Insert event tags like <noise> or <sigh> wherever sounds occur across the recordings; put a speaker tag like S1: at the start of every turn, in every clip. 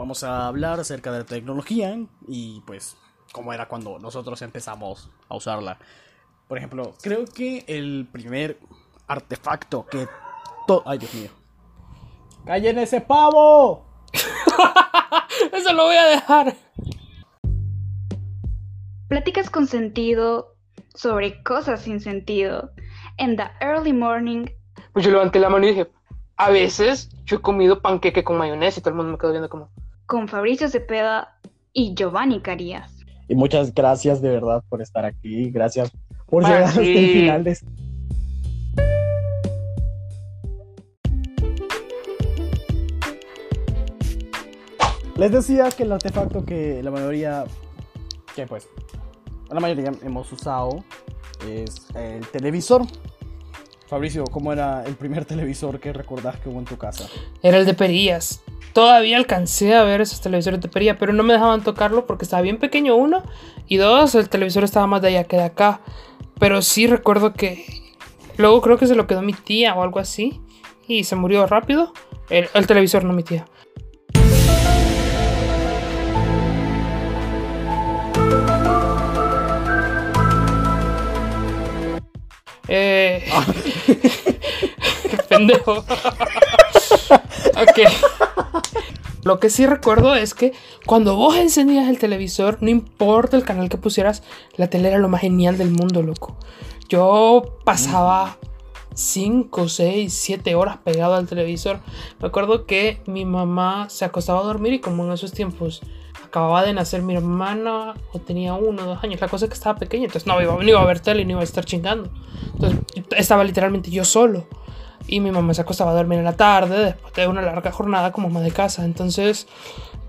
S1: vamos a hablar acerca de la tecnología y pues cómo era cuando nosotros empezamos a usarla. Por ejemplo, creo que el primer artefacto que... ¡Ay, Dios mío! ¡Callen ese pavo! <laughs>
S2: Eso lo voy a dejar.
S3: Pláticas con sentido sobre cosas sin sentido. En the early morning.
S2: Pues yo levanté la mano y dije, a veces yo he comido panqueque con mayonesa y todo el mundo me quedó viendo como...
S3: Con Fabricio Cepeda y Giovanni Carías.
S1: Y muchas gracias de verdad por estar aquí. Gracias por llegar hasta el final de Les decía que el artefacto que la mayoría, que pues, la mayoría hemos usado es el televisor. Fabricio, ¿cómo era el primer <laughs> televisor que recordás que hubo en tu casa?
S2: Era el de perillas. Todavía alcancé a ver esos televisores de perilla, pero no me dejaban tocarlo porque estaba bien pequeño uno y dos, el televisor estaba más de allá que de acá. Pero sí recuerdo que luego creo que se lo quedó mi tía o algo así y se murió rápido. El, el televisor, no mi tía. Eh... <laughs> Pendejo. <laughs> ok. Lo que sí recuerdo es que cuando vos encendías el televisor, no importa el canal que pusieras, la tele era lo más genial del mundo, loco. Yo pasaba 5, 6, 7 horas pegado al televisor. Me acuerdo que mi mamá se acostaba a dormir y como en esos tiempos acababa de nacer mi hermana o tenía uno o dos años. La cosa es que estaba pequeña, entonces no iba, no iba a ver tele, no iba a estar chingando. Entonces estaba literalmente yo solo. Y mi mamá se acostaba a dormir en la tarde después de una larga jornada como más de casa. Entonces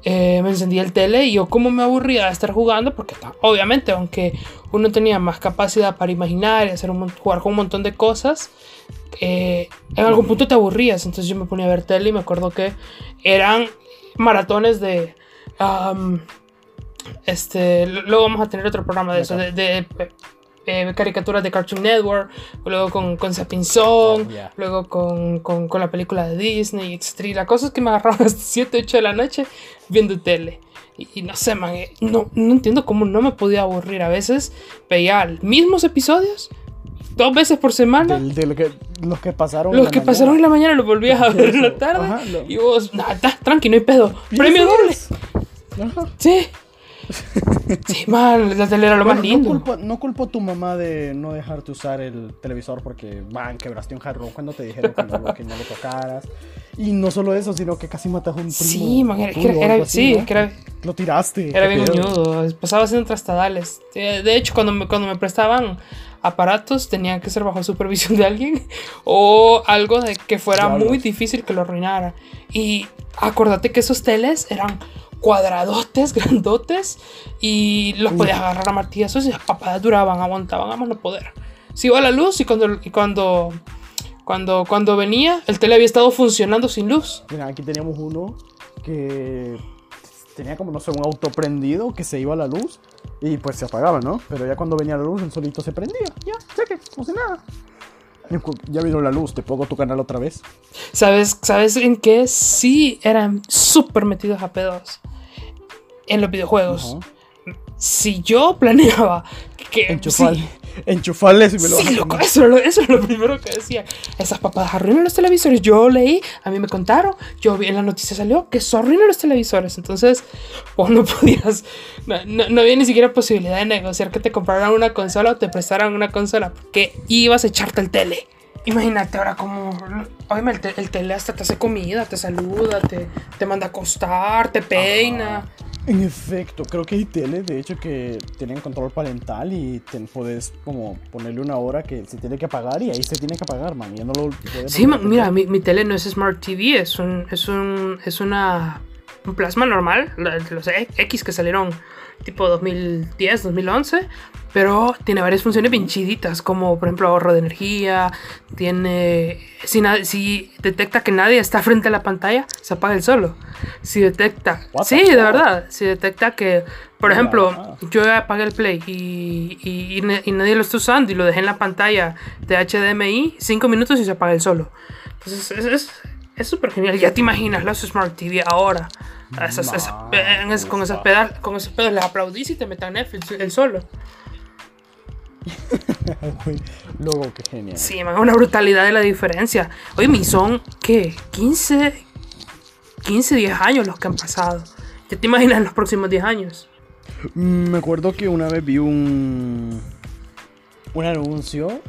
S2: eh, me encendía el tele y yo como me aburría de estar jugando, porque obviamente aunque uno tenía más capacidad para imaginar y hacer un, jugar con un montón de cosas, eh, en algún punto te aburrías. Entonces yo me ponía a ver tele y me acuerdo que eran maratones de este, luego vamos a tener otro programa de eso, de, eh, caricaturas de Cartoon Network, luego con, con Sapinson, oh, luego con, con, con, la película de Disney, etc. La cosa es que me agarraban a las 7, 8 de la noche viendo tele. Y, no sé, man, eh, no, no entiendo cómo no me podía aburrir. A veces veía mismos episodios dos veces por semana.
S1: De, lo que, los que pasaron.
S2: Los que pasaron en la mañana los volvías a <laughs> ver en la tarde. Y vos, nada, tranqui, no hay pedo. Premio doble. Sí. Sí, man, la tele era lo más lindo.
S1: No culpo, a tu mamá de no dejarte usar el televisor porque, man, quebraste un jarrón cuando te dijeron que no, que no lo tocaras. Y no solo eso, sino que casi matas a un primo.
S2: Sí, man, era, era, sí, que era,
S1: Lo tiraste.
S2: Era bien uñudo, pasaba haciendo trastadales. De hecho, cuando me, cuando me prestaban aparatos, tenían que ser bajo supervisión de alguien o algo de que fuera muy difícil que lo arruinara. Y acuérdate que esos teles eran cuadradotes, <laughs> grandotes, y los podías agarrar a martillazos y las papadas duraban, aguantaban a más no poder. Si iba la luz y cuando, y cuando, cuando, cuando venía, el tele había estado funcionando sin luz.
S1: Mira, aquí teníamos uno que tenía como, no sé, un auto prendido que se iba a la luz y pues se apagaba, ¿no? Pero ya cuando venía la luz, el solito se prendía. Ya, sé que, no sé nada. Ya vino la luz, te pongo tu canal otra vez.
S2: ¿Sabes, ¿sabes en qué? Sí, eran súper metidos a pedos en los videojuegos. Si yo planeaba que.
S1: Enchufarles y me lo
S2: Sí, loco, eso, eso, es lo primero que decía. Esas papadas arruinan los televisores. Yo leí, a mí me contaron, yo vi en la noticia salió que eso arruina los televisores. Entonces, vos no podías. No, no, había ni siquiera posibilidad de negociar que te compraran una consola o te prestaran una consola porque ibas a echarte el tele. Imagínate ahora como, obviamente el, tele hasta te hace comida, te saluda, te, te manda a acostar, te peina.
S1: En efecto, creo que hay tele, de hecho, que tienen control parental y te puedes como ponerle una hora que se tiene que apagar y ahí se tiene que apagar, man. Ya no lo
S2: Sí, mira, mi, mi, tele no es Smart TV, es un, es un, es una, un plasma normal, los X que salieron tipo 2010, 2011, pero tiene varias funciones bien chiditas, como por ejemplo ahorro de energía, tiene... Si, si detecta que nadie está <laughs> frente a la pantalla, se apaga el solo. Si detecta... Sí, de verdad. Si detecta que, por ejemplo, yo apagué el play y, y, nadie lo está usando y lo dejé en la pantalla de HDMI, 5 minutos y se apaga el solo. Entonces es súper es, genial. Ya te imaginas los Smart TV ahora esas-
S1: Ma,
S2: esas- en es- con, esos
S1: ufa.
S2: pedal, con esos pedos les aplaudís y te metan Netflix el solo. <laughs>
S1: Luego, qué genial.
S2: Sí, man, una brutalidad de la diferencia. Oye, mi son, ¿qué? 15, 15, 10 años los que han pasado. ¿Ya te imaginas los próximos 10 años?
S1: Mm, Me acuerdo que una vez vi un un anuncio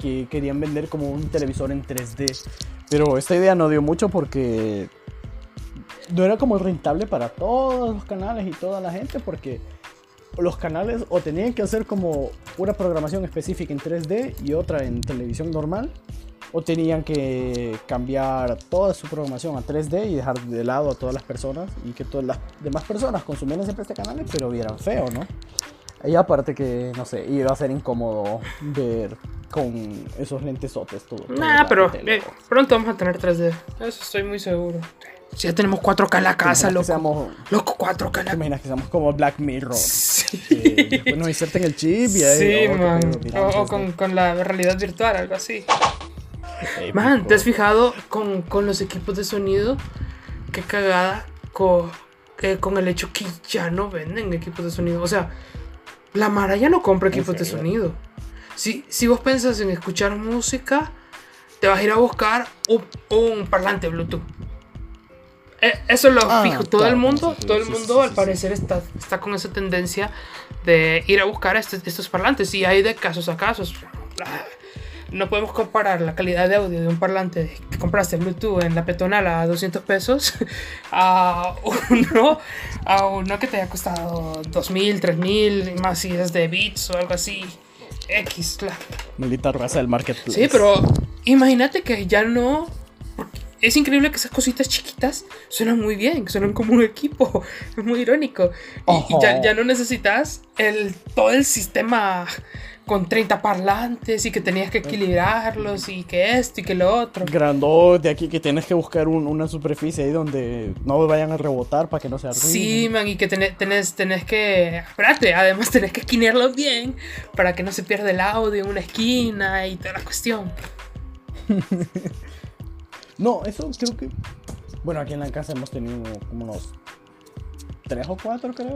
S1: que querían vender como un televisor en 3D. Pero esta idea no dio mucho porque no era como rentable para todos los canales y toda la gente porque los canales o tenían que hacer como una programación específica en 3D y otra en televisión normal o tenían que cambiar toda su programación a 3D y dejar de lado a todas las personas y que todas las demás personas consumieran siempre este canal pero vieran feo, ¿no? Y aparte que, no sé, iba a ser incómodo ver con esos lentesotes todo. todo
S2: Nah, pero eh, pronto vamos a tener 3D. Eso estoy muy seguro. Si ya tenemos 4K en la
S1: ¿Te
S2: casa, loco.
S1: que seamos,
S2: Loco, 4K en
S1: ¿Te
S2: la
S1: imaginas que seamos como Black Mirror?
S2: Sí,
S1: después nos inserten el chip y ahí...
S2: sí
S1: oh,
S2: man.
S1: pedo,
S2: O, o con, con la realidad virtual, algo así.
S1: épico.
S2: Man, ¿te has fijado con, con los equipos de sonido? Qué cagada con, eh, con el hecho que ya no venden equipos de sonido. O sea, la Mara ya no compra
S1: ¿En
S2: equipos de sonido. Si, si vos pensás en escuchar música, te vas a ir a buscar un, un parlante Bluetooth. Eh, Eso lo
S1: Ah,
S2: fijo. Todo el mundo,
S1: sí,
S2: todo el
S1: sí,
S2: mundo
S1: sí,
S2: al
S1: sí,
S2: parecer está, está con esa tendencia de ir a buscar este- estos parlantes. Y hay de casos a casos. No podemos comparar la calidad de audio de un parlante que compraste Bluetooth en la peatonal a 200 pesos <laughs> a uno, a uno que te haya costado 2000, 3000, y más si es de Beats o algo así. X, claro.
S1: Maldita raza del marketplace.
S2: Sí, pero imagínate que ya no. Es increíble que esas cositas chiquitas suenan muy bien, suenan como un equipo. Es muy irónico. Y, y ya, ya no necesitas el, todo el sistema con 30 parlantes y que tenías que equilibrarlos y que esto y que lo otro.
S1: Grandote aquí que tienes que buscar un- una superficie ahí donde no vayan a rebotar para que no se arruinen.
S2: Sí, man, y que tenés, tenés, tenés que. Espérate, además tenés que esquinearlo bien para que no se pierda el audio en una esquina y toda la cuestión. <laughs>
S1: No, eso creo que. Bueno, aquí en la casa hemos tenido como unos tres o cuatro, creo.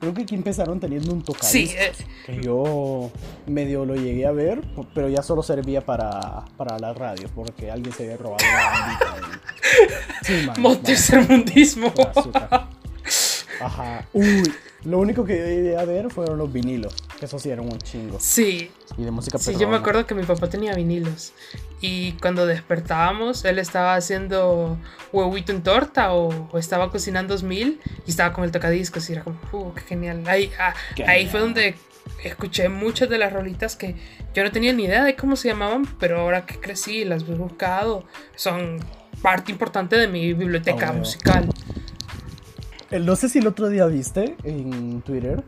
S1: Creo que aquí empezaron teniendo un tocadiscos.
S2: Sí, eh,
S1: Que yo medio lo llegué a ver, pero ya solo servía para, para la radio, porque alguien se había robado la bandita. y- Sí, man, <laughs> man,
S2: tercermundismo.
S1: Ajá. Uy, lo único que llegué a ver fueron los vinilos, que eso sí eran un chingo.
S2: Sí,
S1: Y de música
S2: sí, yo me acuerdo que mi papá tenía vinilos. Y cuando despertábamos, él estaba haciendo huevito en torta o, o estaba cocinando 2000 y estaba con el tocadiscos y era como, uh, qué genial. Ahí, ah,
S1: Qué
S2: ahí fue
S1: genial.
S2: donde escuché muchas de las rolitas que yo no tenía ni idea de cómo se llamaban, pero ahora que crecí las he buscado, son parte importante de mi biblioteca
S1: bueno.
S2: musical.
S1: Eh, No sé si el otro día viste en Twitter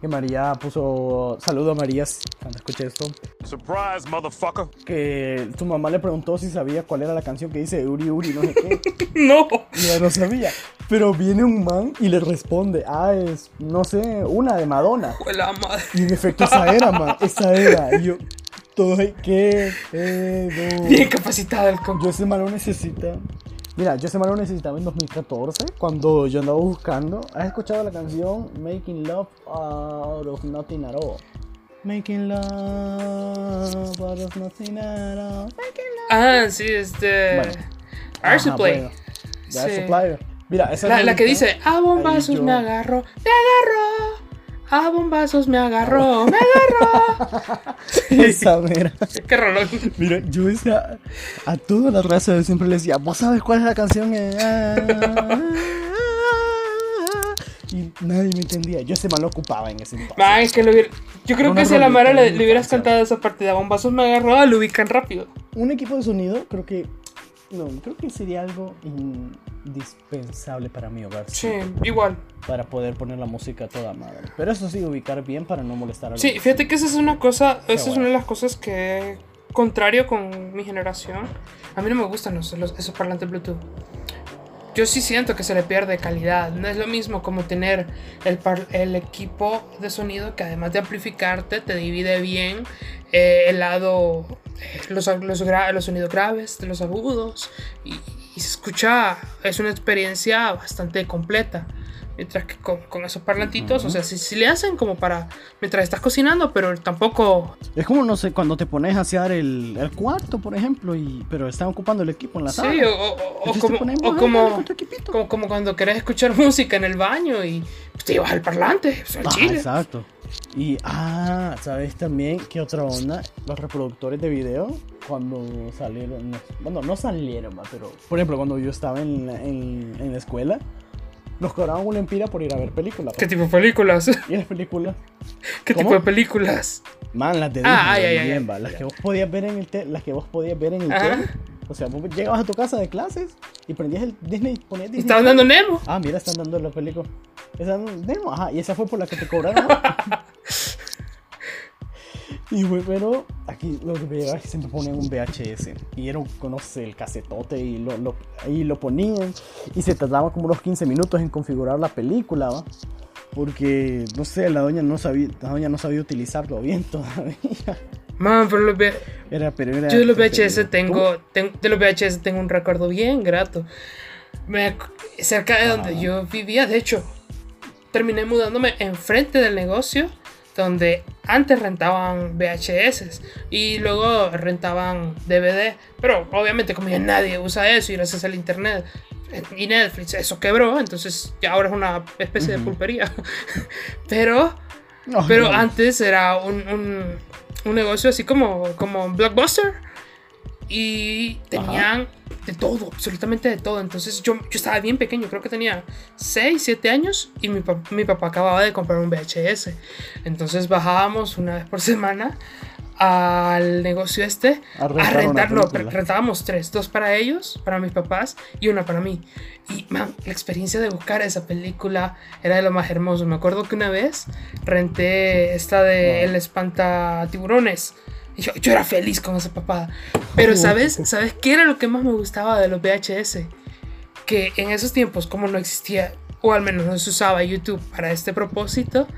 S1: que María puso. Saludo a María cuando escuché esto.
S4: Surprise, motherfucker.
S1: Que tu mamá le preguntó si sabía cuál era la canción que dice Uri Uri, no sé qué. <laughs>
S2: No,
S1: Y ella no sabía. Pero viene un man y le responde: Ah, es, no sé, una de Madonna.
S2: fue la madre.
S1: Y en efecto, esa era, man. Esa era. Y yo, pedo?
S2: Bien capacitado el.
S1: Yo ese man lo necesita. Mira, yo ese lo necesitaba en 2014 cuando yo andaba buscando. ¿Has escuchado la canción Making Love Out of Nothing at All? Making Love out of Nothing at all.
S2: Ah, sí, este.
S1: Bueno.
S2: Air Supply.
S1: bueno, Air. Supply. Mira, esa
S2: La, la que
S1: rolita,
S2: dice, a bombazos me agarro, me agarro. A bombazos me agarró, me agarró. <laughs>
S1: Esa mera.
S2: Qué rolón.
S1: Mira, yo decía a toda la raza siempre le decía, ¿vos sabes cuál es la canción? Eh, ah, ah, ah". Y nadie me entendía. Yo ese mal lo ocupaba en ese entonces.
S2: Man, es que lo hubiera- Yo creo que si a la Mara le, hubieras cantado esa parte de a bombazos me agarró, lo ubican rápido.
S1: Un equipo de sonido creo que... No, creo que sería algo indispensable para mi hogar.
S2: Sí, igual.
S1: Para poder poner la música a toda madre. Pero eso sí, ubicar bien para no molestar a
S2: Sí, fíjate que esa es una cosa, esa es
S1: bueno.
S2: una de las cosas que, contrario con mi generación, a mí no me gustan los, los- esos parlantes Bluetooth. Yo sí siento que se le pierde calidad. No es lo mismo como tener el, par- el equipo de sonido que además de amplificarte te divide bien eh, el lado, eh, los, los, los sonidos graves los agudos y, y se escucha, es una experiencia bastante completa. Mientras que con, con esos parlantitos, o sea, si, si le hacen como para mientras estás cocinando, pero tampoco.
S1: Es como, no sé, cuando te pones a hasear el, el cuarto, por ejemplo, y pero están ocupando el equipo en la sala.
S2: Sí, o, como, o como, cuando querés escuchar <laughs> música en el baño y pues, te llevas al parlante, o sea, chile.
S1: exacto. Y, ah, ¿sabes también qué otra onda? Los reproductores de video, cuando salieron, no- bueno, no salieron, pero, por ejemplo, cuando yo estaba en, en, en la escuela, nos cobraban una empira por ir a ver películas.
S2: ¿Qué tipo de películas?
S1: Y las películas,
S2: ¿Qué
S1: ¿Cómo?
S2: tipo de películas?
S1: man, las de
S2: Ah,
S1: Disney,
S2: ay, ay,
S1: bien,
S2: ay,
S1: va, las
S2: ya.
S1: que vos podías ver en el te- las que vos podías ver en el. O sea, vos llegabas a tu casa de clases y prendías el Disney, ponías Disney.
S2: Estaban dando Nemo.
S1: Ah, mira, están dando la película. Esa Nemo, ajá, y esa fue por la que te cobraron. <laughs> y fue, pero aquí lo que me llegaba es que siempre ponían un VHS. Y era un, no sé, el casetote y lo, lo, ahí lo ponían. Y se tardaba como unos 15 minutos en configurar la película, ¿va? Porque, no sé, la doña no sabía, la doña no sabía utilizarlo bien <laughs> todavía.
S2: Man, pero los
S1: Era, pero era
S2: yo de los. VHS tengo, ten- de los VHS tengo un recuerdo bien grato. Me cerca de donde
S1: Ah.
S2: yo vivía, de hecho, terminé mudándome enfrente del negocio donde antes rentaban VHS y luego rentaban DVD, pero obviamente como ya nadie usa eso y gracias al internet eh, y Netflix eso quebró, entonces ya ahora es una especie de pulpería. <laughs> pero pero
S1: no.
S2: antes era un, un, un negocio así como, como Blockbuster. Y tenían de todo, absolutamente de todo. Entonces yo, yo estaba bien pequeño, creo que tenía 6, 7 años. Y mi, mi papá acababa de comprar un VHS. Entonces bajábamos una vez por semana al negocio este
S1: A
S2: a
S1: rentar
S2: rentarlo. Rentábamos tres: dos para ellos, para mis papás y una para mí. Y man, la experiencia de buscar esa película era de lo más hermoso. Me acuerdo que una vez renté esta de. El Espanta Tiburones. Y yo, yo era feliz con esa papada. Pero, ¿sabes? ¿Sabes qué era lo que más me gustaba de los VHS? Que en esos tiempos, como no existía, o al menos no se usaba YouTube para este propósito,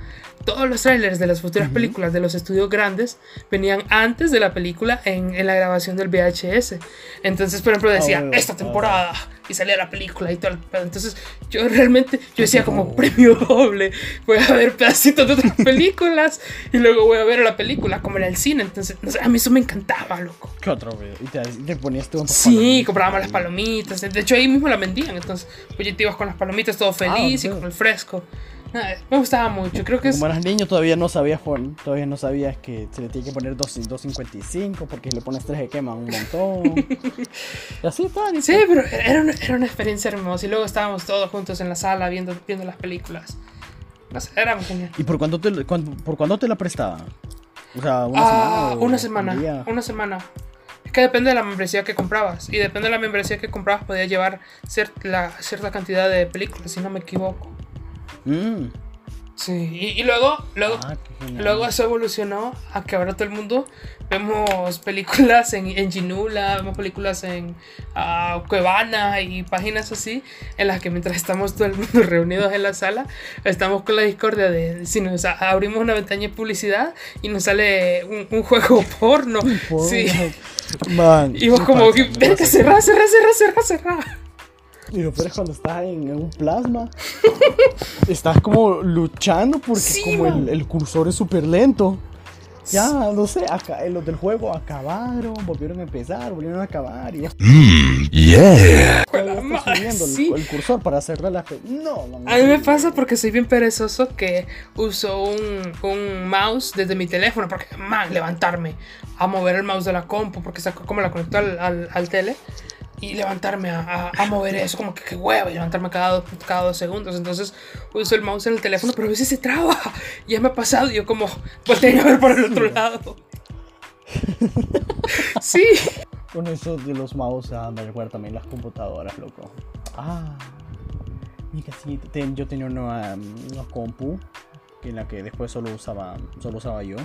S2: todos los trailers de las futuras películas de los estudios grandes venían antes de la película en, en la grabación del VHS. Entonces, por ejemplo, decía,
S1: bueno,
S2: esta
S1: ah,
S2: temporada, y salía la película y pedo. Entonces, yo realmente, yo decía como premio doble, voy a ver pedacitos de otras <laughs> películas y luego voy a ver la película como en el cine. Entonces, no sé, a mí eso me encantaba, loco.
S1: ¿Qué otro video? Y te, y te ponías tú un
S2: Sí, comprábamos las palomitas. De hecho, ahí mismo las vendían. Entonces, pues te ibas con las palomitas todo feliz y
S1: ok.
S2: con el fresco. <laughs> Me gustaba mucho. Creo que es.
S1: Como eras niño todavía no sabías todavía no sabías que se le tiene que poner 2 2.55 porque si le pones 3 se quema un montón. <laughs> y así está.
S2: Sí, pero era una, era una experiencia hermosa. Y luego estábamos todos juntos en la sala viendo, viendo las películas. No sé, era muy genial.
S1: ¿Y por cuánto te, cuándo- por cuándo te la prestaban? O sea, una
S2: Ah,
S1: semana.
S2: una semana.
S1: un?
S2: Una semana. Es que depende de la membresía que comprabas. Y depende de la membresía que comprabas, podías llevar cier- la, cierta cantidad de películas, si no me equivoco.
S1: Mm.
S2: Sí, y, y luego, luego,
S1: Ah,
S2: luego eso evolucionó a que ahora todo el mundo vemos películas en, en Ginula, vemos películas en ah, Cuevana y páginas así, en las que mientras estamos todo el mundo <laughs> reunidos en la sala, estamos con la discordia de si nos abrimos una ventana de publicidad y nos sale un, un juego <laughs> porno.
S1: Por-
S2: Sí.
S1: Man,
S2: Y vos como,
S1: pasa, pasa.
S2: cerrá, cerrá, cerrá, cerrá, cerrá.
S1: Y lo peor es cuando estás en, en un plasma. <laughs> estás como luchando porque
S2: Sí,
S1: como el, el cursor es súper lento. Ya, no sé, acá, eh, los del juego acabaron, volvieron a empezar, volvieron a acabar y ya
S4: Yeah.
S1: está
S2: madre,
S1: subiendo el,
S2: sí.
S1: el cursor para cerrar la fe. No, no, no.
S2: A mí me pasa porque soy bien perezoso que uso un, un mouse desde mi teléfono porque, man, levantarme a mover el mouse de la compu porque saco como la conecto al, al, al tele y levantarme a, a, a mover eso, como que qué hueva, y levantarme cada dos, cada dos segundos. Entonces uso el mouse en el teléfono, pero a veces se traba. Ya me ha pasado y yo como volteé a ver por el otro lado. <laughs> Sí.
S1: Con eso de los mouse, ah, me recuerda también las computadoras, loco. Ah, mi casita. Ten- yo tenía una, una compu en la que después solo usaba, solo usaba yo.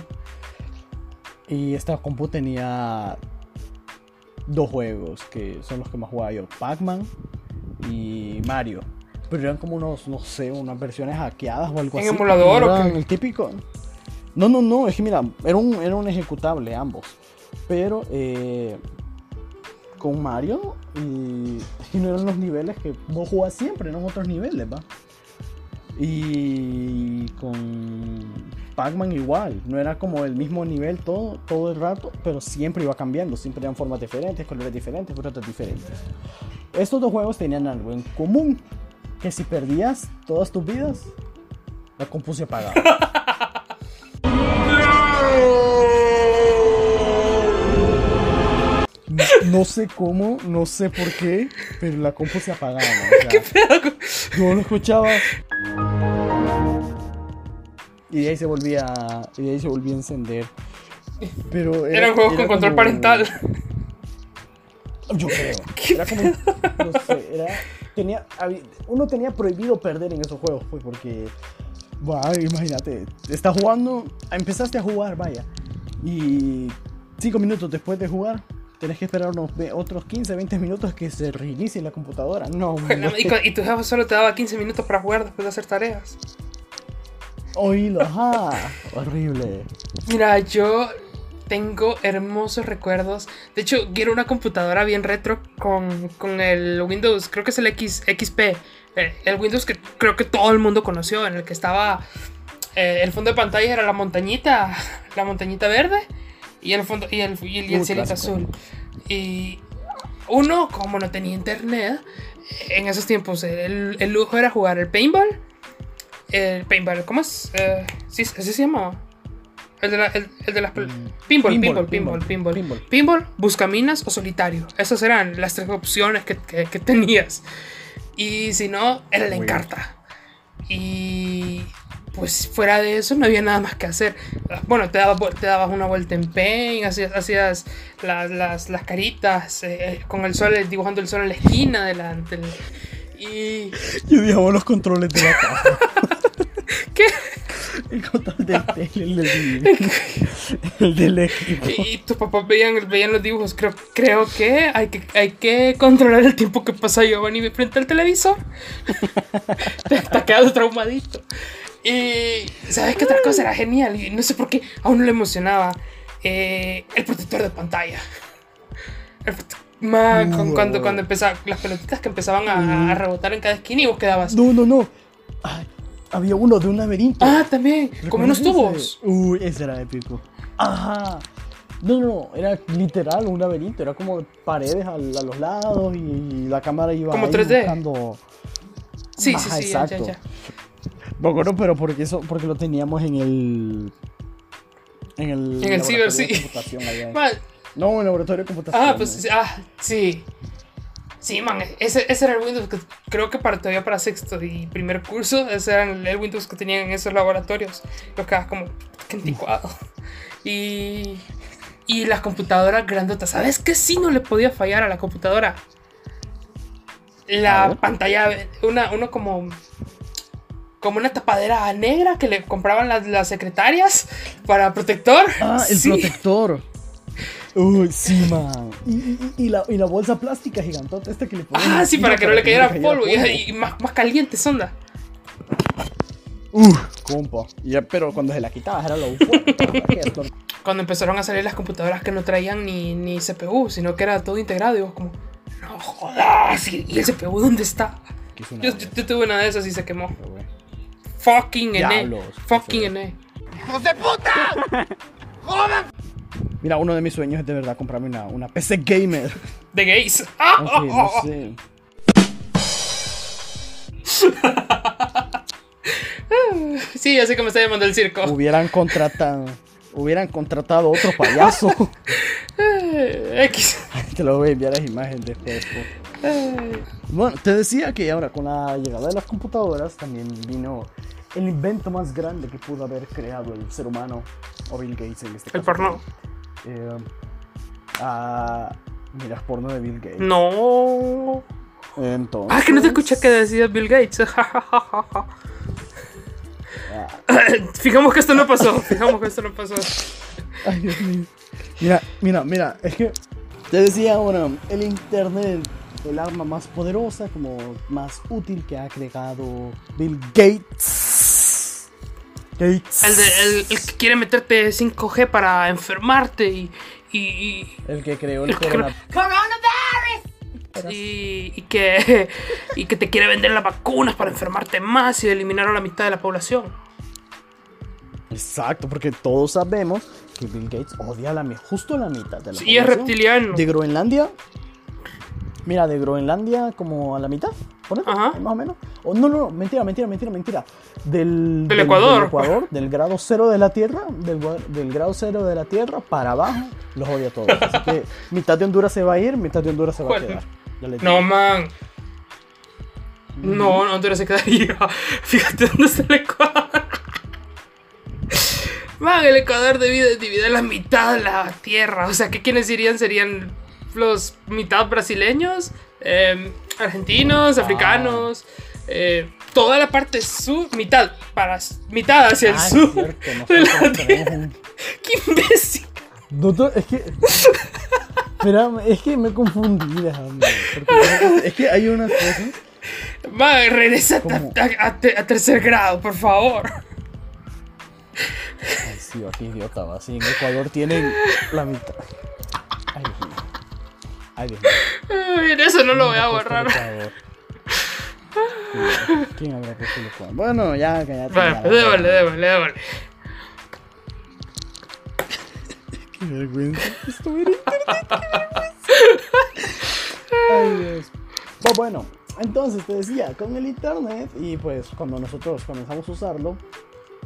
S1: Y esta compu tenía dos juegos que son los que más jugaba yo: Pac-Man y Mario. Pero eran como unos, no sé, unas versiones hackeadas o algo
S2: ¿En
S1: así.
S2: emulador o qué?
S1: El típico. No, no, no, es que mira, era un, era un ejecutable ambos. Pero, eh, con Mario, y es que no eran los niveles que vos jugás siempre, eran otros niveles, ¿va? Y con Pac-Man igual, no era como el mismo nivel todo, todo el rato, pero siempre iba cambiando, siempre eran formas diferentes, colores diferentes, frutas diferentes. Estos dos juegos tenían algo en común, que si perdías todas tus vidas, la compu se apagaba. <laughs> No sé cómo, no sé por qué, pero la compu se apagaba. o <laughs> sea, yo lo escuchaba. Y de ahí se volvía. Y de ahí se volvía a encender. Pero era,
S2: Eran juegos
S1: era
S2: con control
S1: como-
S2: parental.
S1: Yo creo. <laughs> Era como. No sé, era. Tenía, uno tenía prohibido perder en esos juegos, pues, porque. Buah, imagínate, estás jugando, empezaste a jugar, vaya. Y cinco minutos después de jugar, tenés que esperar unos otros 15, 20 minutos que se reinicie la computadora. No,
S2: Y, cu- y tu jefe solo te daba 15 minutos para jugar después de hacer tareas.
S1: Oílo, ajá. Horrible.
S2: Mira, yo tengo hermosos recuerdos. De hecho, quiero una computadora bien retro con, con el Windows, creo que es el X, XP. eh, El Windows que creo que todo el mundo conoció, en el que estaba... eh, el fondo de pantalla era la montañita, la montañita verde y el fondo y el, y el, y el cielito azul. Y uno, como no tenía internet, en esos tiempos el, el lujo era jugar el paintball. El paintball, ¿cómo es? Eh, sí, así se llama. El de, la- el, el de las...
S1: Mm.
S2: Pinball,
S1: Pinball,
S2: pinball, pinball,
S1: pinball,
S2: pinball.
S1: pinball.
S2: Pinball, buscaminas o solitario. Esas eran las tres opciones que, que- que tenías. Y si no, era la encarta. Y pues fuera de eso no había nada más que hacer. Bueno, te te dabas una vuelta en Paint, hacías, hacías las, las, las caritas eh, con el sol, dibujando el sol en la esquina delante. Y...
S1: Yo dejaba los controles de la casa. <laughs>
S2: ¿Qué?
S1: El control del tele, el del, el del equipo.
S2: Y tus papás veían, veían los dibujos. Creo, creo que hay, que hay que controlar el tiempo que pasa Giovanni frente al televisor. <laughs> te está quedando traumadito. Y ¿sabes qué otra cosa era genial? Y no sé por qué a uno le emocionaba. Eh, el protector de pantalla. El prote- Man, con-
S1: No.
S2: cuando, cuando empezaba, las pelotitas que empezaban a, a rebotar en cada esquina y vos quedabas.
S1: No, no, no. Ay, había uno de un laberinto.
S2: Ah, también, como unos tubos.
S1: Uy, ese era épico. Ajá. No, no, no, era literal un laberinto, era como paredes a, los lados y la cámara iba
S2: Como
S1: ahí
S2: 3D.
S1: buscando.
S2: Sí,
S1: Ajá,
S2: sí, sí, ya, ya,
S1: exacto.
S2: ya.
S1: Acuerdo, pero porque eso, porque lo teníamos en el. En el.
S2: En el ciber, sí. <laughs>
S1: No, en laboratorio de computación.
S2: Ah, pues ah, sí. Sí, man, ese, ese era el Windows que creo que para todavía para sexto y primer curso, ese era el, Windows que tenían en esos laboratorios. Lo que como que anticuado. Y, y las computadoras grandotas. ¿Sabes qué sí no le podía fallar a la computadora? La pantalla, una, uno como como una tapadera negra que le compraban las, las secretarias para protector.
S1: Ah, el
S2: Sí.
S1: protector. Uy, sí, man. Y, y- y la, y la bolsa plástica gigantota esta que le ponían
S2: Ah, sí, para que no le cayera polvo y, más, más caliente sonda.
S1: Uf, compa. Ya, pero cuando se la quitabas era lo fuerte. <laughs>
S2: Cuando empezaron a salir las computadoras que no traían ni, ni CPU, sino que era todo integrado, y vos como, no jodas, ¿y el CPU dónde está? Yo, yo- yo tuve una de esas y se quemó.
S1: mierda, güey.
S2: Fucking NE.
S1: Diablos, qué
S2: Fucking
S1: feo. <laughs> Mira, uno de mis sueños es de verdad comprarme una, una PC gamer.
S2: De gays. <laughs> ¡Ah!
S1: Aunque no <laughs> sé.
S2: Sí, así que me está llamando el circo.
S1: Hubieran contratado. Hubieran contratado otro payaso. <laughs>
S2: X.
S1: Te lo voy a enviar las imágenes después. Bueno, te decía que ahora con la llegada de las computadoras también vino el invento más grande que pudo haber creado el ser humano o Bill Gates en este caso.
S2: El porno.
S1: Eh, ah, mira, porno de Bill Gates.
S2: No.
S1: Entonces.
S2: Ah, que no te escuché que decías Bill Gates. <laughs>
S1: ah,
S2: Fijamos que esto no pasó. Fijamos que esto no pasó.
S1: Ay, Dios mío. Mira, mira, mira, es que te decía ahora, el internet, el arma más poderosa, como más útil que ha creado Bill Gates. Gates.
S2: El, de, el, el que quiere meterte 5G para enfermarte y. y, y-
S1: El que creó el
S2: El que
S1: corona-
S2: y, y que, <laughs> y que te quiere vender las vacunas para enfermarte más y eliminar a la mitad de la población.
S1: Exacto, porque todos sabemos que Bill Gates odia a la, justo a la mitad de la
S2: Sí, es
S1: población.
S2: reptiliano.
S1: De Groenlandia. Mira, de Groenlandia como a la mitad, ponete,
S2: Ajá.
S1: más o menos. O, no, no, no, mentira, mentira, mentira, mentira. Del,
S2: Del Ecuador.
S1: Del Ecuador, <laughs> del grado cero de la Tierra, del, del grado cero de la Tierra para abajo, los odia a todos. Así que mitad de Honduras se va a ir, mitad de Honduras se va a quedar.
S2: No, man. No, no, Honduras se quedaría. <laughs> Fíjate dónde está el Ecuador. Man, el Ecuador divide, divide la mitad de la tierra. O sea, que quienes irían serían los mitad brasileños, eh, argentinos, africanos, eh, toda la parte sur, mitad, para, mitad hacia el
S1: Ah, es
S2: sur.
S1: cierto, <laughs>
S2: de
S1: tenemos <laughs> un-
S2: ¡Qué imbécil!
S1: Doctor, es que. Espérame, es que me confundí, déjame. Porque es que hay unas cosas.
S2: Man, regresa a, a- a te- a tercer grado, por favor.
S1: Ay, sí, aquí idiota va. Sí, en Ecuador tienen la mitad. Ay. Ay, Dios mío.
S2: Ay, eso no lo voy a
S1: ¿Quién habrá
S2: borrar. <laughs>
S1: ¿Quién habrá puesto el Ecuador? Bueno, ya, cállate.
S2: Bueno,
S1: ya,
S2: pues démosle, démosle, démosle. <laughs>
S1: Qué vergüenza. Esto era internet, qué vergüenza. Ay, Dios. Pues bueno, entonces te decía, con el internet y pues cuando nosotros comenzamos a usarlo,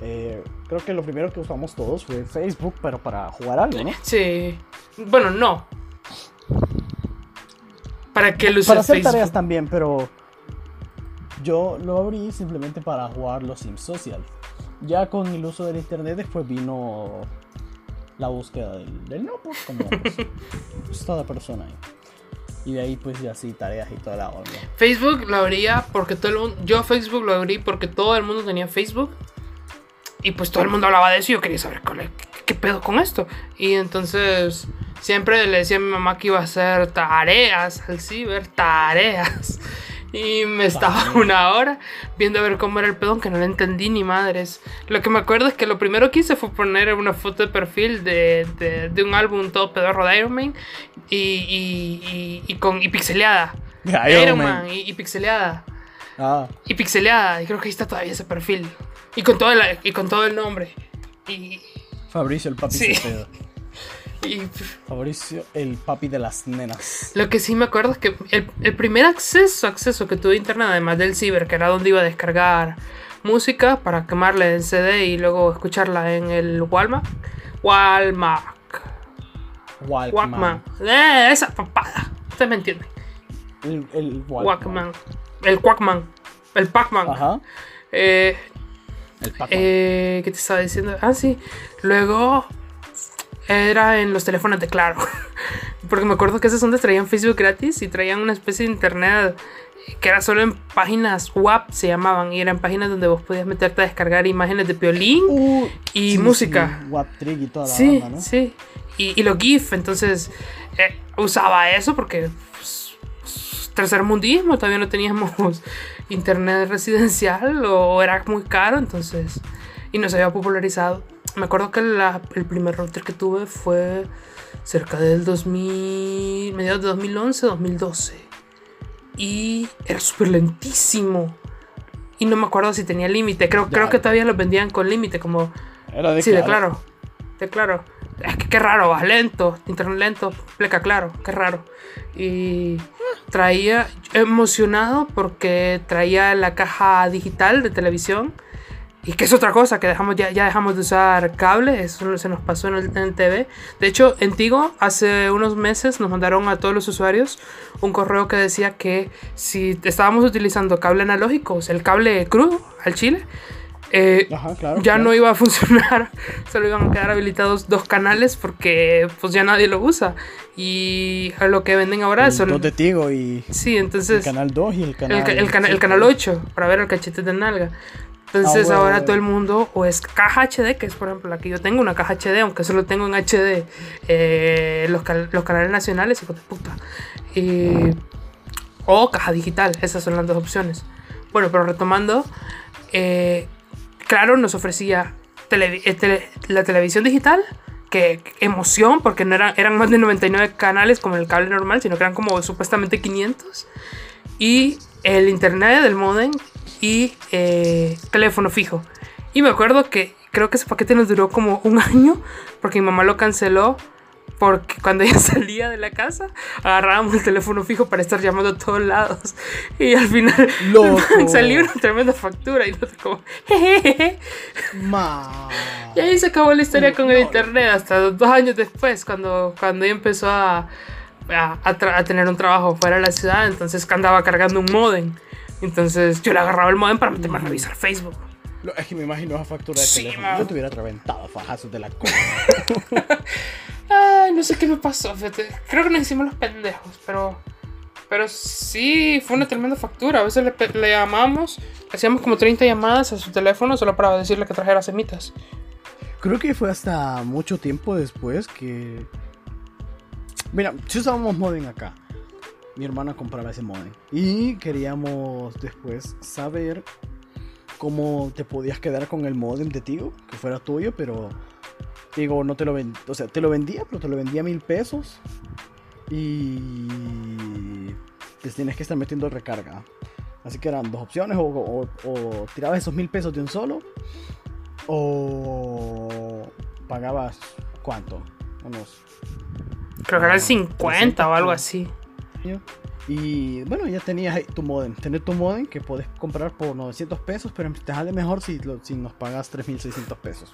S1: eh, creo que lo primero que usamos todos fue Facebook, pero para jugar algo, ¿no?
S2: Sí. Bueno, no. ¿Para qué lo
S1: Para hacer
S2: Facebook?
S1: tareas también, pero yo lo abrí simplemente para jugar los Sims Social. Ya con el uso del internet después vino la búsqueda del, del notebook, como pues, <laughs> pues, toda persona. ahí. Y de ahí pues ya sí, tareas y toda la onda.
S2: Facebook lo abría porque todo el mundo. Yo Facebook lo abrí porque todo el mundo tenía Facebook. Y pues todo el mundo hablaba de eso y yo quería saber cuál es- qué, qué pedo con esto. Y entonces siempre le decía a mi mamá que iba a hacer tareas al ciber, tareas. Y me estaba una hora viendo a ver cómo era el pedo, que no le entendí ni madres. Lo que me acuerdo es que lo primero que hice fue poner una foto de perfil de, de- de un álbum todo pedorro de Iron Man y, y, y, y con, y pixeleada. Iron,
S1: Iron
S2: Man,
S1: Man.
S2: y, y pixeleada.
S1: Ah,
S2: Y pixeleada. Y creo que ahí está todavía ese perfil. Y con todo el, y con todo el nombre. Y,
S1: Fabricio, el papi
S2: Sí. Y
S1: Fabricio, el papi de las nenas.
S2: lo que sí me acuerdo es que el, el primer acceso, acceso que tuve a internet, además del ciber, que era donde iba a descargar música para quemarla en CD y luego escucharla en el Walmart. Walmart.
S1: Walkman.
S2: Walkman. Eh, esa papada. Ustedes me entienden.
S1: El, el Walkman.
S2: Walkman. El Walkman. El Pac-Man.
S1: Ajá.
S2: Eh,
S1: El Pac-Man.
S2: Eh, ¿Qué te estaba diciendo? Ah, sí. Luego era en los teléfonos de Claro. <laughs> Porque me acuerdo que esos donde traían Facebook gratis y traían una especie de internet que era solo en páginas WAP se llamaban. Y eran páginas donde vos podías meterte a descargar imágenes de violín.
S1: Uh,
S2: y música.
S1: Sí, Waptrick y toda la
S2: Sí,
S1: banda, ¿no?
S2: sí. Y, y los GIF, entonces eh, usaba eso porque pues, pues, tercermundismo, todavía no teníamos <laughs> internet residencial o era muy caro, entonces, y no se había popularizado. Me acuerdo que la- el primer router que tuve fue cerca del 2000, mediados de 2011, 2012. Y era súper lentísimo. Y no me acuerdo si tenía límite. Creo,
S1: Ya.
S2: creo que todavía los vendían con límite, como
S1: Era de
S2: sí, de
S1: claro.
S2: claro. De claro. Es que qué raro, vas lento, internet lento, pleca claro, qué raro. Y traía, emocionado porque traía la caja digital de televisión. Y que es otra cosa, que dejamos, ya, ya dejamos de usar cable, eso se nos pasó en el, en el TV. De hecho, en Tigo, hace unos meses nos mandaron a todos los usuarios un correo que decía que si estábamos utilizando cable analógico, o sea, el cable crudo al chile, eh,
S1: Ajá, claro.
S2: ya
S1: claro.
S2: no iba a funcionar, <laughs> solo iban a quedar habilitados dos canales porque pues ya nadie lo usa. Y a lo que venden ahora
S1: El
S2: son...
S1: dos de Tigo y
S2: Sí,
S1: el
S2: entonces...
S1: canal 2 y el canal...
S2: El, el el canal 8 para ver el cachete de nalga. Entonces
S1: Ah,
S2: ahora todo el mundo o es caja HD, que es por ejemplo la que yo tengo, una caja HD, aunque solo tengo en HD eh, los, los canales nacionales, hijo de puta. Y- o caja digital, esas son las dos opciones. Bueno, pero retomando, eh, Claro nos ofrecía televi- eh, tele- la televisión digital que emoción, porque no eran, eran más de 99 canales como el cable normal, sino que eran como supuestamente 500. Y el internet del modem y eh, teléfono fijo. Y me acuerdo que creo que ese paquete nos duró como un <laughs> año, porque mi mamá lo canceló. Porque cuando ella <laughs> salía de la casa, agarrábamos el teléfono fijo para estar llamando a todos lados. Y al final <laughs> salió una tremenda factura. Y nosotros como, jejeje.
S1: Ma.
S2: Y ahí se acabó la historia con el internet hasta dos años después, cuando, cuando ella empezó a, a, a a tener un trabajo fuera de la ciudad, entonces andaba cargando un modem. Entonces yo le agarraba el modem para meterme a revisar Facebook.
S1: Lo- Es que me imagino esa factura de
S2: Sí,
S1: teléfono. Yo te hubiera reventado a fajazos de la cola. <laughs>
S2: Ay, no sé qué me pasó, fíjate. Creo que nos hicimos los pendejos, pero... Pero sí, fue una tremenda factura. A veces le, le llamamos, hacíamos como 30 llamadas a su teléfono solo para decirle que trajera semitas.
S1: Creo que fue hasta mucho tiempo después que. Mira, si usábamos modem acá. Mi hermana compraba ese modem. Y queríamos después saber cómo te podías quedar con el modem de Tigo, que fuera tuyo, pero. Digo, no te lo vendía. O sea, te lo vendía, pero te lo vendía a mil pesos. Y. Pues tienes que estar metiendo recarga. Así que eran dos opciones: o, o- o tirabas esos mil pesos de un solo, o pagabas cuánto? Unos
S2: Creo que eran
S1: Ah,
S2: 50 o algo
S1: 300,
S2: así.
S1: Y bueno, ya tenías ahí tu modem. Tener tu modem que puedes comprar por 900 pesos, pero te sale mejor si, lo- si nos pagas 3600 pesos.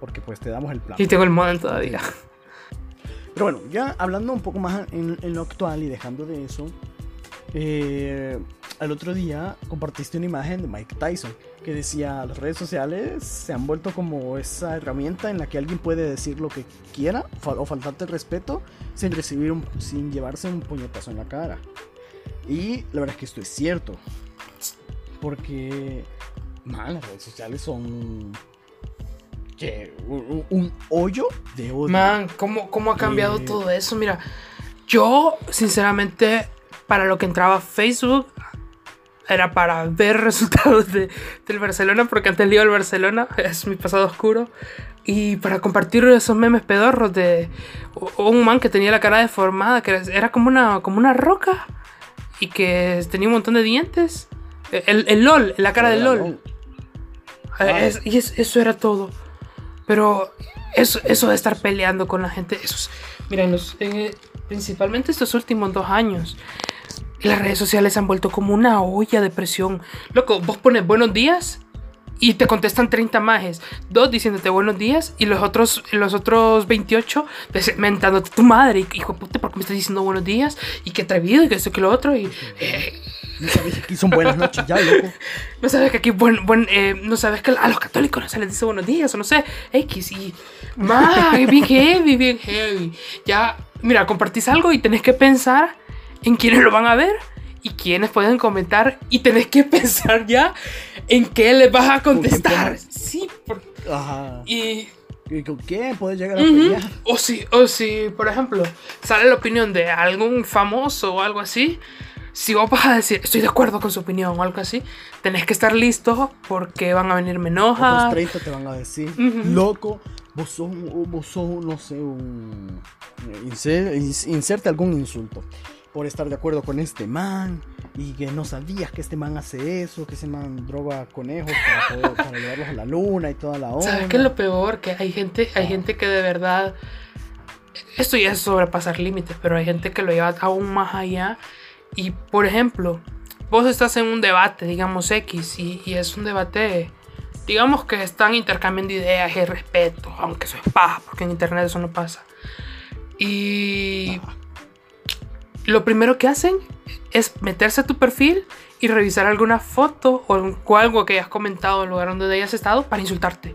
S1: Porque pues te damos el plan.
S2: Y tengo el modem todavía.
S1: Pero bueno, ya hablando un poco más en, en lo actual y dejando de eso, eh, al otro día compartiste una imagen de Mike Tyson que decía las redes sociales se han vuelto como esa herramienta en la que alguien puede decir lo que quiera o faltarte el respeto sin recibir un, sin llevarse un puñetazo en la cara. Y la verdad es que esto es cierto. Porque, man, las redes sociales son que un, un hoyo de odio.
S2: Man, ¿cómo, cómo ha cambiado
S1: Eh.
S2: todo eso? Mira, yo, sinceramente, para lo que entraba Facebook, era para ver <laughs> resultados de, del Barcelona, porque antes le iba al Barcelona, es mi pasado oscuro. Y para compartir esos memes pedorros de un man que tenía la cara deformada, que era, como, una, como una roca y que tenía un montón de dientes. El, el LOL, la cara del LOL. Eh, es- y es- eso era todo. Pero eso, eso de estar peleando con la gente, eso es- Mira, en los- eh, principalmente estos últimos dos años, las redes sociales se han vuelto como una olla de presión. Loco, vos pones buenos días y te contestan 30 majes, dos diciéndote buenos días y los otros, los otros 28 des- mentándote tu madre, hijo de puta, ¿por qué me estás diciendo buenos días? Y qué atrevido, y que esto, que lo otro, y eh,
S1: No sabes que aquí son buenas noches ya, loco. <laughs>
S2: no sabes que aquí, buen, buen, eh, no sabes que a los católicos no se les dice buenos días, o no sé, X, y más, bien heavy, bien heavy. Ya, mira, compartís algo y tenés que pensar en quiénes lo van a ver y quiénes pueden comentar y tenés que <laughs> pensar ya en qué les vas a contestar. Sí, por-
S1: Ajá.
S2: y
S1: ¿Y con quién puedes llegar a
S2: Ujú.
S1: pelear?
S2: O si, o si, por ejemplo, sale la opinión de algún famoso o algo así, si vos vas a decir, estoy de acuerdo con su opinión o algo así, tenés que estar listo porque van a venir menojas.
S1: 30 te van a decir,
S2: Ujú.
S1: loco, vos sos, vos sos, no sé, un... inser- ins- inserte algún insulto por estar de acuerdo con este man y que no sabías que este man hace eso, que ese man droga conejos para, poder- para llevarlos a la luna y toda la onda.
S2: ¿Sabes qué es lo peor? Que hay gente, hay gente que de verdad. Esto ya es sobrepasar límites, pero hay gente que lo lleva aún más allá. Y por ejemplo, vos estás en un debate, digamos X, y, y es un debate. Digamos que están intercambiando ideas y respeto, aunque eso es paja, porque en internet eso no pasa. Y
S1: Ajá.
S2: Lo primero que hacen es meterse a tu perfil y revisar alguna foto o algo que hayas comentado en lugar donde hayas estado para insultarte.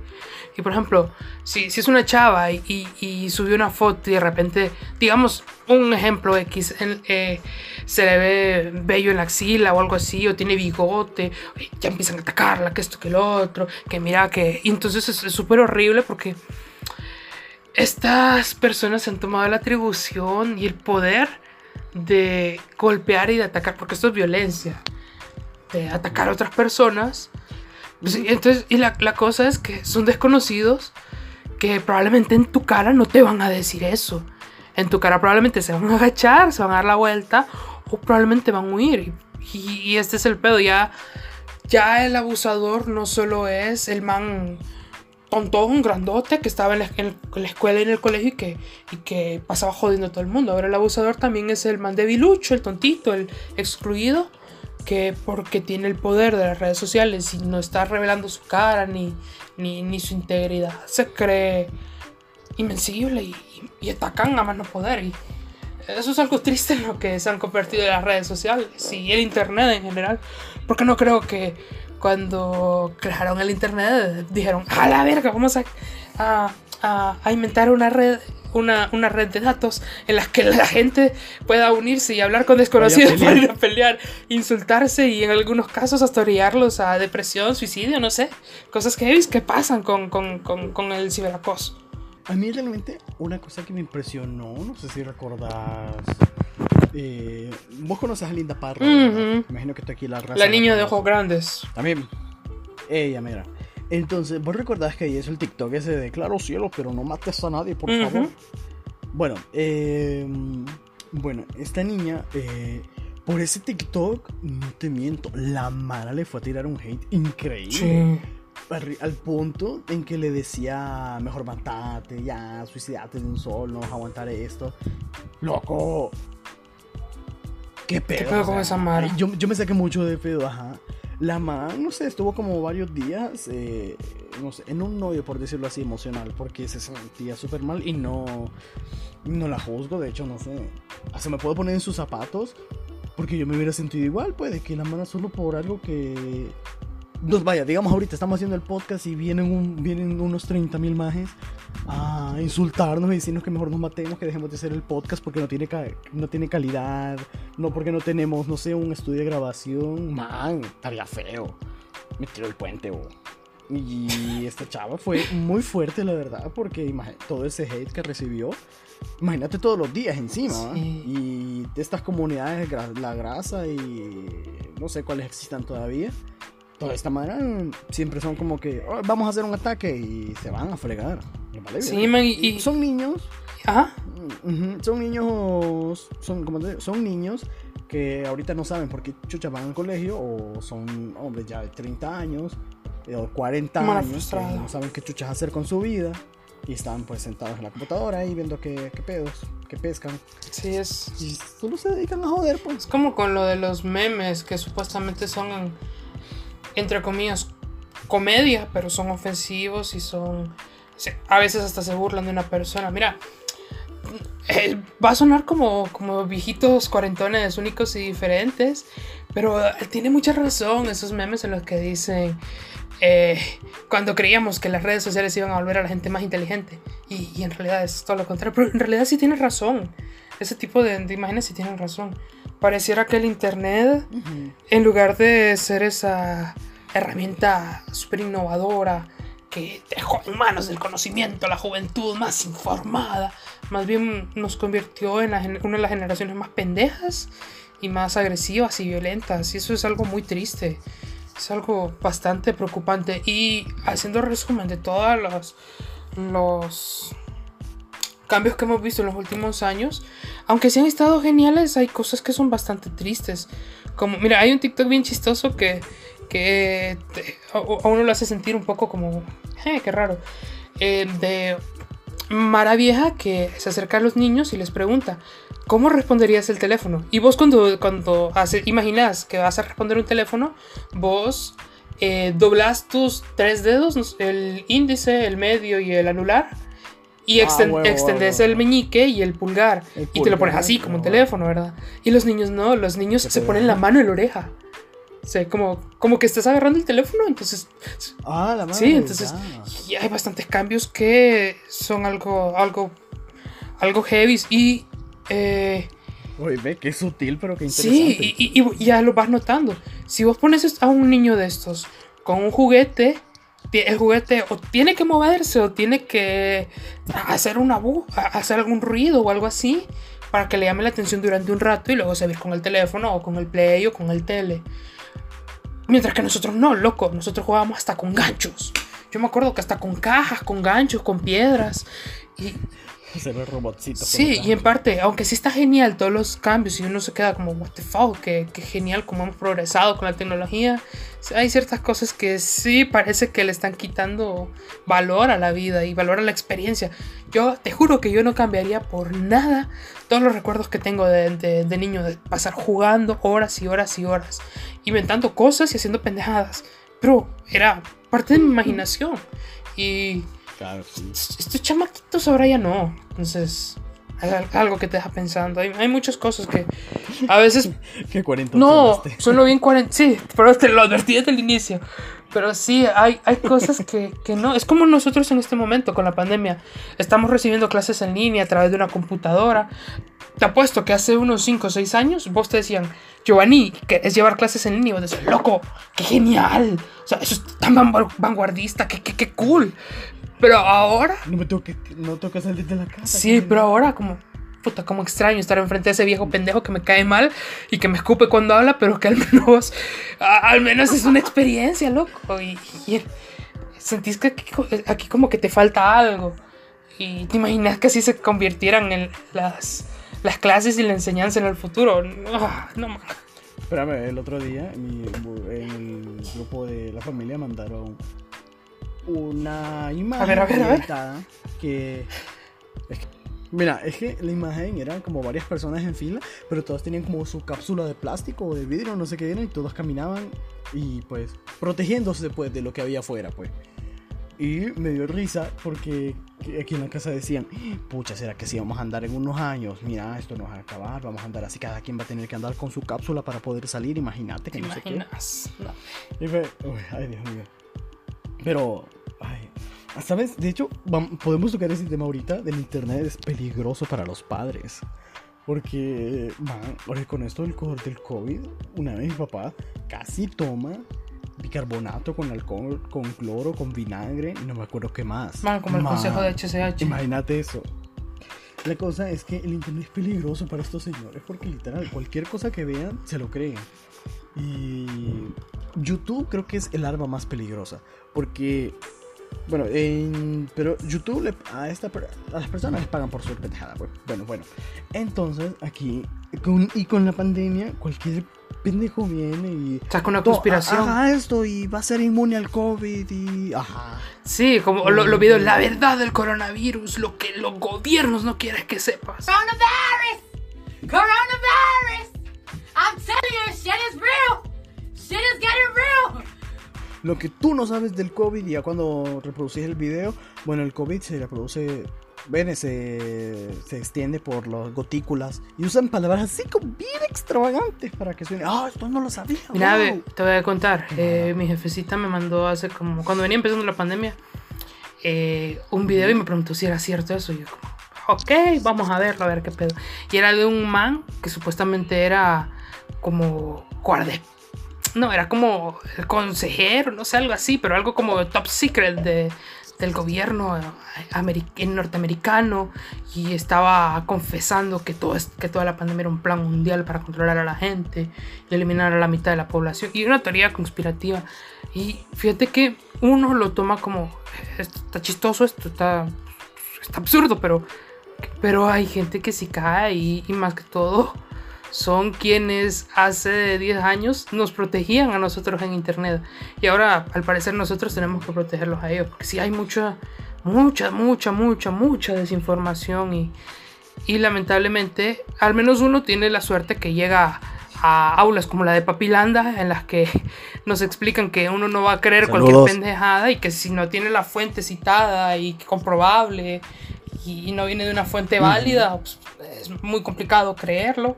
S2: Y por ejemplo, si, es una chava y, y- subió una foto y de repente, digamos, un ejemplo X, eh, se le ve bello en la axila o algo así, o tiene bigote, ya empiezan a atacarla, que esto, que lo otro, que mira que... Y entonces es es súper horrible porque estas personas se han tomado la atribución y el poder de golpear y de atacar, porque esto es violencia, de atacar a otras personas. Pues, entonces, y la, la cosa es que son desconocidos que probablemente en tu cara no te van a decir eso. En tu cara probablemente se van a agachar, se van a dar la vuelta o probablemente van a huir. Y, y este es el pedo, ya, ya el abusador no solo es el man tontón, grandote, que estaba en la, en la escuela y en el colegio y que, y que pasaba jodiendo a todo el mundo. Ahora el abusador también es el man debilucho, el tontito, el excluido, que porque tiene el poder de las redes sociales y no está revelando su cara ni, ni, ni su integridad, se cree invencible y, y atacan a más no poder. Y eso es algo triste en lo que se han convertido las redes sociales y el internet en general. Porque no creo que cuando crearon el internet dijeron, a la verga, vamos a, a, a- a inventar una red. Una, una red de datos en las que la gente pueda unirse y hablar con desconocidos
S1: pelear.
S2: para ir a pelear, insultarse y en algunos casos hasta orillarlos a depresión, suicidio, no sé. Cosas que que pasan con, con, con, con el ciberacoso.
S1: A mí realmente una cosa que me impresionó, no sé si recordás. Eh, vos conoces a Linda Parra.
S2: Ujú.
S1: Me imagino que está aquí la raza.
S2: La niña de ojos grandes.
S1: También. Ella, mira. Entonces, vos recordás que ahí es el TikTok ese de claro cielo, pero no mates a nadie, por
S2: Ujú.
S1: favor. Bueno, eh, bueno, esta niña, eh, por ese TikTok, no te miento, la Mara le fue a tirar un hate increíble.
S2: Sí.
S1: Arri- Al punto en que le decía, mejor matate, ya, suicidate de un sol, no vas a aguantar esto. Loco. ¿Qué pedo?
S2: pedo con esa Mara?
S1: Yo, yo me saqué mucho de pedo, ajá. La man, no sé, estuvo como varios días, eh, no sé, en un novio, por decirlo así, emocional, porque se sentía súper mal y no, no la juzgo, de hecho, no sé. Hasta me puedo poner en sus zapatos, porque yo me hubiera sentido igual, pues, de que la mano solo por algo que nos vaya, digamos ahorita estamos haciendo el podcast y vienen, un, vienen unos 30 mil majes a insultarnos y decirnos que mejor nos matemos, que dejemos de hacer el podcast porque no tiene, no tiene calidad, no porque no tenemos, no sé, un estudio de grabación. Man, estaría feo. Me tiró el puente, bo. Y esta chava fue muy fuerte, la verdad, porque todo ese hate que recibió, imagínate todos los días encima.
S2: Sí.
S1: Y de estas comunidades, la grasa y no sé cuáles existan todavía. Toda esta manera siempre son como que "Oh, vamos a hacer un ataque y se van a fregar. Vale
S2: Sí, man, y- y-
S1: son niños,
S2: Ajá.
S1: son niños, son como te digo, son niños que ahorita no saben por qué chucha van al colegio o son hombres ya de 30 años eh, o 40
S2: Mala
S1: años que no saben qué chuchas hacer con su vida y están pues sentados en la computadora ahí viendo qué, qué pedos, qué pescan
S2: Sí, es.
S1: y solo se dedican a joder pues.
S2: Es como con lo de los memes que supuestamente son, entre comillas, comedia, pero son ofensivos y son. A veces hasta se burlan de una persona. Mira, eh, va a sonar como, como viejitos cuarentones únicos y diferentes, pero eh, tiene mucha razón esos memes en los que dicen. eh, cuando creíamos que las redes sociales iban a volver a la gente más inteligente y, y en realidad es todo lo contrario, pero en realidad sí tiene razón. Ese tipo de, de imágenes sí tienen razón. Pareciera que el internet, en lugar de ser esa herramienta súper innovadora que dejó en manos del conocimiento la juventud más informada, más bien nos convirtió en la una de las generaciones más pendejas y más agresivas y violentas. Y eso es algo muy triste. Es algo bastante preocupante. Y haciendo resumen de todos los, los cambios que hemos visto en los últimos años, aunque sí han estado geniales, hay cosas que son bastante tristes. Como, mira, hay un TikTok bien chistoso que, que te- a, uno lo hace sentir un poco como, eh, qué raro. Eh, de Mara Vieja que se acerca a los niños y les pregunta, ¿cómo responderías el teléfono? Y vos cuando, cuando hace, imaginas que vas a responder un teléfono, vos eh, doblas tus tres dedos, el índice, el medio y el anular. Y
S1: Ah,
S2: exten-
S1: huevo,
S2: extendes
S1: huevo.
S2: el meñique y el pulgar.
S1: El
S2: y te lo pones
S1: pulgar,
S2: así, como un teléfono, ¿verdad? Y los niños no, los niños se ponen la mano en la oreja. O sea, como, como que estás agarrando el teléfono, entonces
S1: Ah, la madre.
S2: Sí, entonces
S1: ya.
S2: y hay bastantes cambios que son algo, algo, algo heavy y eh,
S1: Oye, ve, qué sutil, pero qué interesante.
S2: sí, y, y- y ya lo vas notando. Si vos pones a un niño de estos con un juguete, el juguete o tiene que moverse o tiene que hacer una bu hacer algún ruido o algo así para que le llame la atención durante un rato y luego seguir con el teléfono o con el play o con el tele. Mientras que nosotros no, loco, nosotros jugábamos hasta con ganchos. Yo me acuerdo que hasta con cajas, con ganchos, con piedras. Y
S1: Hacer el robotcito.
S2: sí, y en parte, aunque sí está genial todos los cambios y uno se queda como, what the fuck, que, que genial cómo hemos progresado con la tecnología. Hay ciertas cosas que sí parece que le están quitando valor a la vida y valor a la experiencia. Yo te juro que yo no cambiaría por nada todos los recuerdos que tengo de, de- de niño, de pasar jugando horas y horas y horas, inventando cosas y haciendo pendejadas. Pero era parte de mi imaginación. Y
S1: Claro, sí.
S2: estos chamaquitos ahora ya no. Entonces, algo que te deja pensando. Hay, hay muchas cosas que a veces <laughs>
S1: Qué 40
S2: no, sueno bien 40. Sí, pero te lo advertí desde el inicio. Pero sí, hay, hay cosas que, que no. Es como nosotros en este momento con la pandemia. Estamos recibiendo clases en línea a través de una computadora. Te apuesto que hace unos 5 o 6 años vos te decían, Giovanni, que es llevar clases en línea. Y vos decías, loco, qué genial. O sea, eso es tan van- vanguardista, qué, qué, qué cool. Pero ahora
S1: No me tengo que, no tengo que salir de la casa.
S2: Sí, pero ahora como... Puta, como extraño estar enfrente de ese viejo pendejo que me cae mal y que me escupe cuando habla, pero que al menos... a- al menos es una experiencia, loco. Y, y sentís que aquí, aquí como que te falta algo. Y te imaginas que así se convirtieran en las, las clases y la enseñanza en el futuro. No, no man.
S1: Espérame, el otro día en el grupo de la familia mandaron una imagen
S2: A ver, a ver, a ver.
S1: editada que... es que- Mira, es que la imagen eran como varias personas en fila, pero todas tenían como su cápsula de plástico o de vidrio, no sé qué era, y todos caminaban y pues protegiéndose pues de lo que había afuera pues. Y me dio risa porque que aquí en la casa decían, pucha, ¿será que si vamos a andar en unos años? Mira, esto nos va a acabar, vamos a andar así, cada quien va a tener que andar con su cápsula para poder salir, imagínate que
S2: ¿Te
S1: no sé qué.
S2: imaginas? No.
S1: Y fue, uy, ay, Dios mío. Pero, ay, ¿sabes? De hecho, podemos tocar ese tema ahorita del internet, es peligroso para los padres. Porque, man, ahora con esto del, del COVID, una vez mi papá casi toma bicarbonato con alcohol, con cloro, con vinagre, y no me acuerdo qué más.
S2: Man, como el
S1: Man,
S2: consejo de HCH.
S1: Imagínate eso. La cosa es que el internet es peligroso para estos señores porque literal cualquier cosa que vean se lo creen. Y YouTube creo que es el arma más peligrosa porque bueno, en- pero YouTube le- a esta a las personas les pagan por su pendejada, pues. Bueno, bueno. Entonces, aquí con, y con la pandemia cualquier pendejo viene y
S2: Saca una
S1: "To-
S2: conspiración.
S1: Haga esto y va a ser inmune al COVID y ajá.
S2: Sí, como lo, lo videos, la verdad del coronavirus, lo que los gobiernos no quieren que sepas.
S5: Coronavirus! Coronavirus! I'm telling you, shit is real! Shit is getting real!
S1: Lo que tú no sabes del COVID, ya cuando reproducís el video, bueno, el COVID se reproduce, ven, se, se extiende por las gotículas y usan palabras así como bien extravagantes para que suene, ah, esto no lo sabía.
S2: Mira,
S1: wow".
S2: ve, te voy a contar. eh, mi jefecita me mandó hace como. Cuando venía empezando la pandemia, eh, un video y me preguntó si era cierto eso. Y yo, como, ok, vamos a verlo, a ver qué pedo. Y era de un man que supuestamente era como guarde. No, era como el consejero, no sé, algo así, pero algo como top secret de, del gobierno eh, ameri- norteamericano y estaba confesando que, todo que toda la pandemia era un plan mundial para controlar a la gente y eliminar a la mitad de la población y una teoría conspirativa. Y fíjate que uno lo toma como "Esto está chistoso esto está, está absurdo pero pero hay gente que sí cae y, y más que todo son quienes hace 10 años nos protegían a nosotros en internet. Y ahora al parecer nosotros tenemos que protegerlos a ellos porque sí hay mucha mucha mucha mucha mucha desinformación y, y lamentablemente al menos uno tiene la suerte que llega a aulas como la de Papilanda en las que <laughs> nos explican que uno no va a creer cualquier pendejada y que si no tiene la fuente citada y comprobable y no viene de una fuente válida pues, es muy complicado creerlo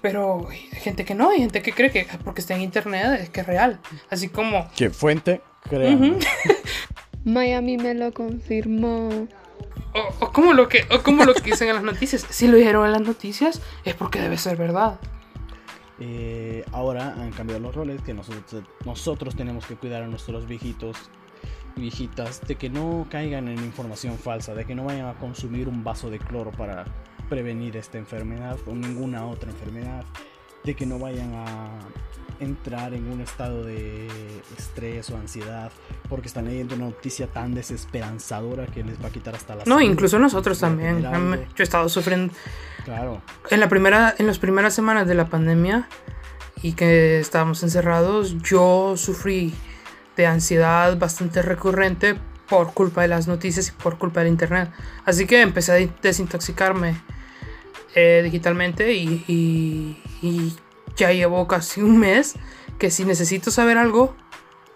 S2: pero hay gente que no, hay gente que cree que porque está en internet es que es real. Así como
S1: ¿Qué fuente? Créanme. <laughs>
S6: Miami me lo confirmó.
S2: O, o como lo que, o como lo que dicen en las noticias. Si lo dijeron en las noticias, es porque debe ser verdad.
S1: Eh, ahora han cambiado los roles, que nosotros, nosotros tenemos que cuidar a nuestros viejitos y viejitas de que no caigan en información falsa, de que no vayan a consumir un vaso de cloro para prevenir esta enfermedad o ninguna otra enfermedad, de que no vayan a entrar en un estado de estrés o ansiedad porque están leyendo una noticia tan desesperanzadora que les va a quitar hasta la
S2: No, incluso nosotros también. Yo he estado sufriendo
S1: Claro,
S2: en la primera, en las primeras semanas de la pandemia y que estábamos encerrados, yo sufrí de ansiedad bastante recurrente por culpa de las noticias y por culpa del internet. Así que empecé a desintoxicarme eh, digitalmente y, y- y ya llevo casi un mes que si necesito saber algo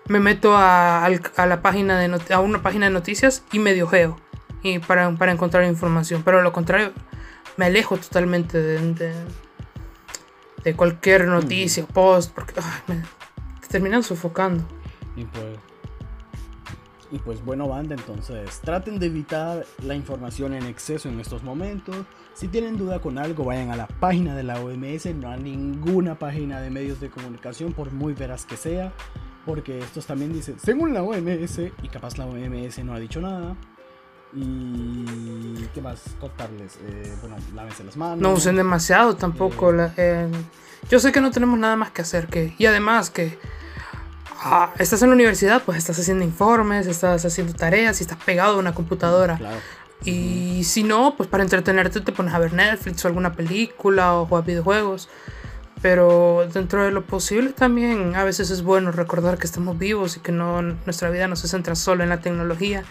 S2: me meto a, la página de a una página de noticias y medio geo y para, para encontrar información. Pero lo contrario, me alejo totalmente de, de, de cualquier noticia o post porque ay, me te terminan sofocando.
S1: y pues, y pues bueno, banda, entonces traten de evitar la información en exceso en estos momentos. Si tienen duda con algo, vayan a la página de la OMS, no a ninguna página de medios de comunicación, por muy veraz que sea. Porque estos también dicen, según la OMS, y capaz la OMS no ha dicho nada. Y qué más contarles, Eh, bueno, lávense las manos.
S2: No usen demasiado tampoco. la- eh, yo sé que no tenemos nada más que hacer que y además que ah, estás en la universidad, pues estás haciendo informes, estás haciendo tareas y estás pegado a una computadora.
S1: Claro.
S2: Y si no, pues para entretenerte te pones a ver Netflix o alguna película o jugar videojuegos. Pero dentro de lo posible también a veces es bueno recordar que estamos vivos y que no, nuestra vida no se centra solo en la tecnología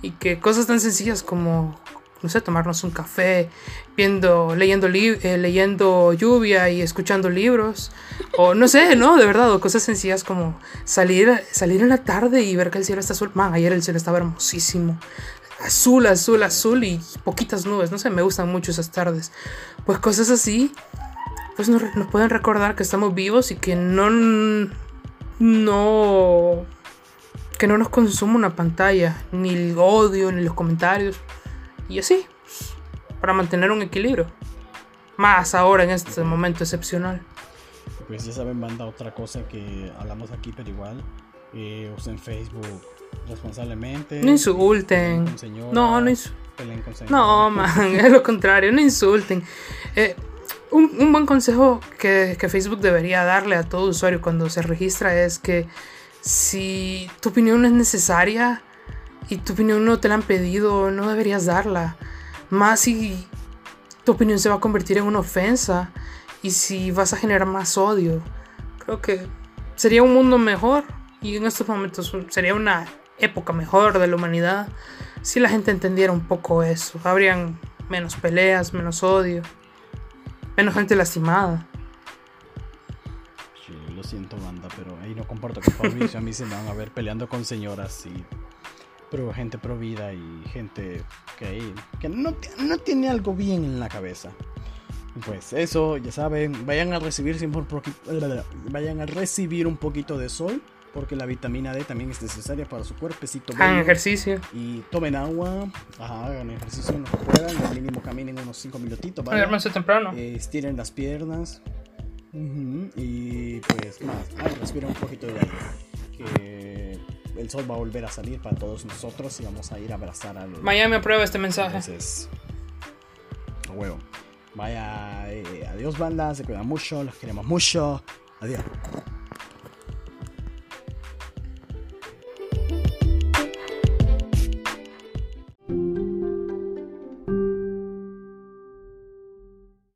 S2: y que cosas tan sencillas como, no sé, tomarnos un café, viendo, leyendo, eh, leyendo lluvia y escuchando libros, o no sé, ¿no? De verdad, o cosas sencillas como salir, salir en la tarde y ver que el cielo está azul. Man, ayer el cielo estaba hermosísimo azul, azul, azul y poquitas nubes. No sé, me gustan mucho esas tardes. Pues cosas así, pues nos, nos pueden recordar que estamos vivos y que no, no, que no nos consuma una pantalla, ni el odio, ni los comentarios. Y así, para mantener un equilibrio. Más ahora en este momento excepcional.
S1: Pues ya saben, banda, otra cosa que hablamos aquí, pero igual. eh, usen Facebook responsablemente.
S2: No insulten. No, no insulten. No, man, es lo contrario, no insulten. Eh, un, un buen consejo que, que Facebook debería darle a todo usuario cuando se registra es que si tu opinión no es necesaria y tu opinión no te la han pedido, no deberías darla. Más si tu opinión se va a convertir en una ofensa y si vas a generar más odio. Creo que sería un mundo mejor y en estos momentos sería una época mejor de la humanidad si la gente entendiera un poco eso. Habrían menos peleas, menos odio, menos gente lastimada.
S1: Sí, lo siento, banda, pero ahí no comparto con Fabricio. A mí se me van a ver peleando con señoras y. Pero gente pro vida y gente que, que no, no tiene algo bien en la cabeza. Pues eso, ya saben, vayan a recibir vayan a recibir un poquito de sol, porque la vitamina D también es necesaria para su cuerpecito.
S2: Hagan ejercicio.
S1: Y tomen agua, ajá, hagan ejercicio que puedan, al mínimo caminen unos 5 minutitos.
S2: Duérmanse temprano.
S1: Eh, estiren las piernas. Ujú, Y pues más, ay, respira un poquito de aire. Que el sol va a volver a salir para todos nosotros y vamos a ir a abrazar al.
S2: Miami aprueba este mensaje.
S1: Entonces, a huevo. Vaya, eh, adiós banda, se cuidan mucho, los queremos mucho. Adiós.